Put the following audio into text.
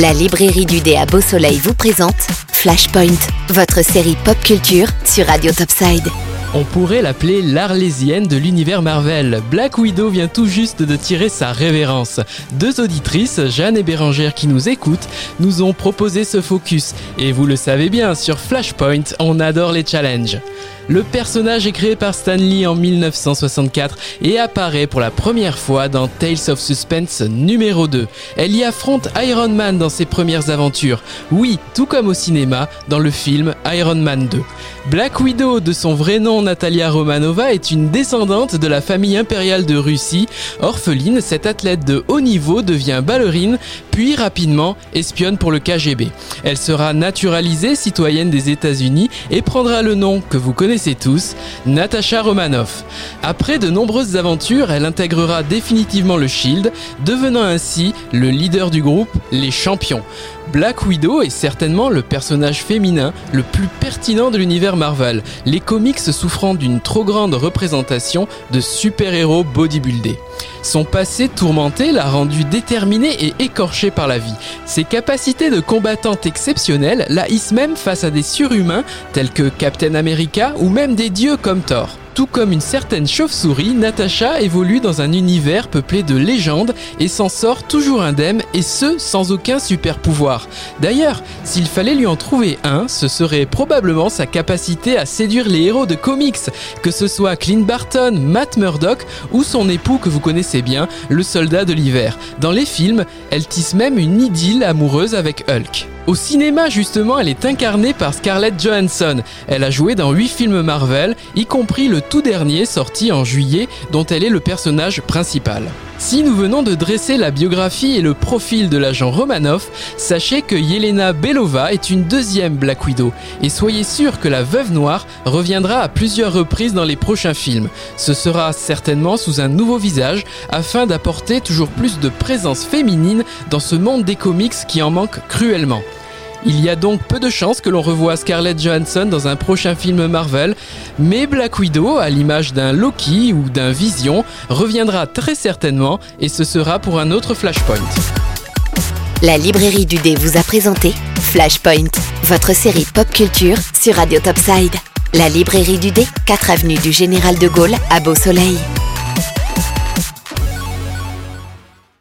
La librairie du dé à Beau Soleil vous présente Flashpoint, votre série pop culture sur Radio Topside. On pourrait l'appeler l'Arlésienne de l'univers Marvel. Black Widow vient tout juste de tirer sa révérence. Deux auditrices, Jeanne et Bérangère, qui nous écoutent, nous ont proposé ce focus. Et vous le savez bien, sur Flashpoint, on adore les challenges. Le personnage est créé par Stan Lee en 1964 et apparaît pour la première fois dans Tales of Suspense numéro 2. Elle y affronte Iron Man dans ses premières aventures. Oui, tout comme au cinéma, dans le film Iron Man 2. Black Widow, de son vrai nom Natalia Romanova, est une descendante de la famille impériale de Russie. Orpheline, cette athlète de haut niveau devient ballerine, puis rapidement espionne pour le KGB. Elle sera naturalisée citoyenne des États-Unis et prendra le nom que vous connaissez tous, Natasha Romanoff. Après de nombreuses aventures, elle intégrera définitivement le Shield, devenant ainsi le leader du groupe Les Champions. Black Widow est certainement le personnage féminin le plus pertinent de l'univers Marvel, les comics souffrant d'une trop grande représentation de super-héros bodybuildés. Son passé tourmenté l'a rendue déterminée et écorchée par la vie. Ses capacités de combattante exceptionnelles la hissent même face à des surhumains tels que Captain America ou même des dieux comme Thor. Tout comme une certaine chauve-souris, Natasha évolue dans un univers peuplé de légendes et s'en sort toujours indemne et ce sans aucun super pouvoir. D'ailleurs, s'il fallait lui en trouver un, ce serait probablement sa capacité à séduire les héros de comics, que ce soit Clint Barton, Matt Murdock ou son époux que vous connaissez bien, le soldat de l'hiver. Dans les films, elle tisse même une idylle amoureuse avec Hulk. Au cinéma, justement, elle est incarnée par Scarlett Johansson. Elle a joué dans 8 films Marvel, y compris le tout dernier sorti en juillet, dont elle est le personnage principal. Si nous venons de dresser la biographie et le profil de l'agent Romanoff, sachez que Yelena Belova est une deuxième Black Widow, et soyez sûr que la Veuve Noire reviendra à plusieurs reprises dans les prochains films. Ce sera certainement sous un nouveau visage, afin d'apporter toujours plus de présence féminine dans ce monde des comics qui en manque cruellement. Il y a donc peu de chances que l'on revoie Scarlett Johansson dans un prochain film Marvel, mais Black Widow, à l'image d'un Loki ou d'un Vision, reviendra très certainement et ce sera pour un autre Flashpoint. La librairie du dé vous a présenté Flashpoint, votre série pop culture sur Radio Topside. La librairie du dé, 4 avenue du Général de Gaulle à Beau Soleil.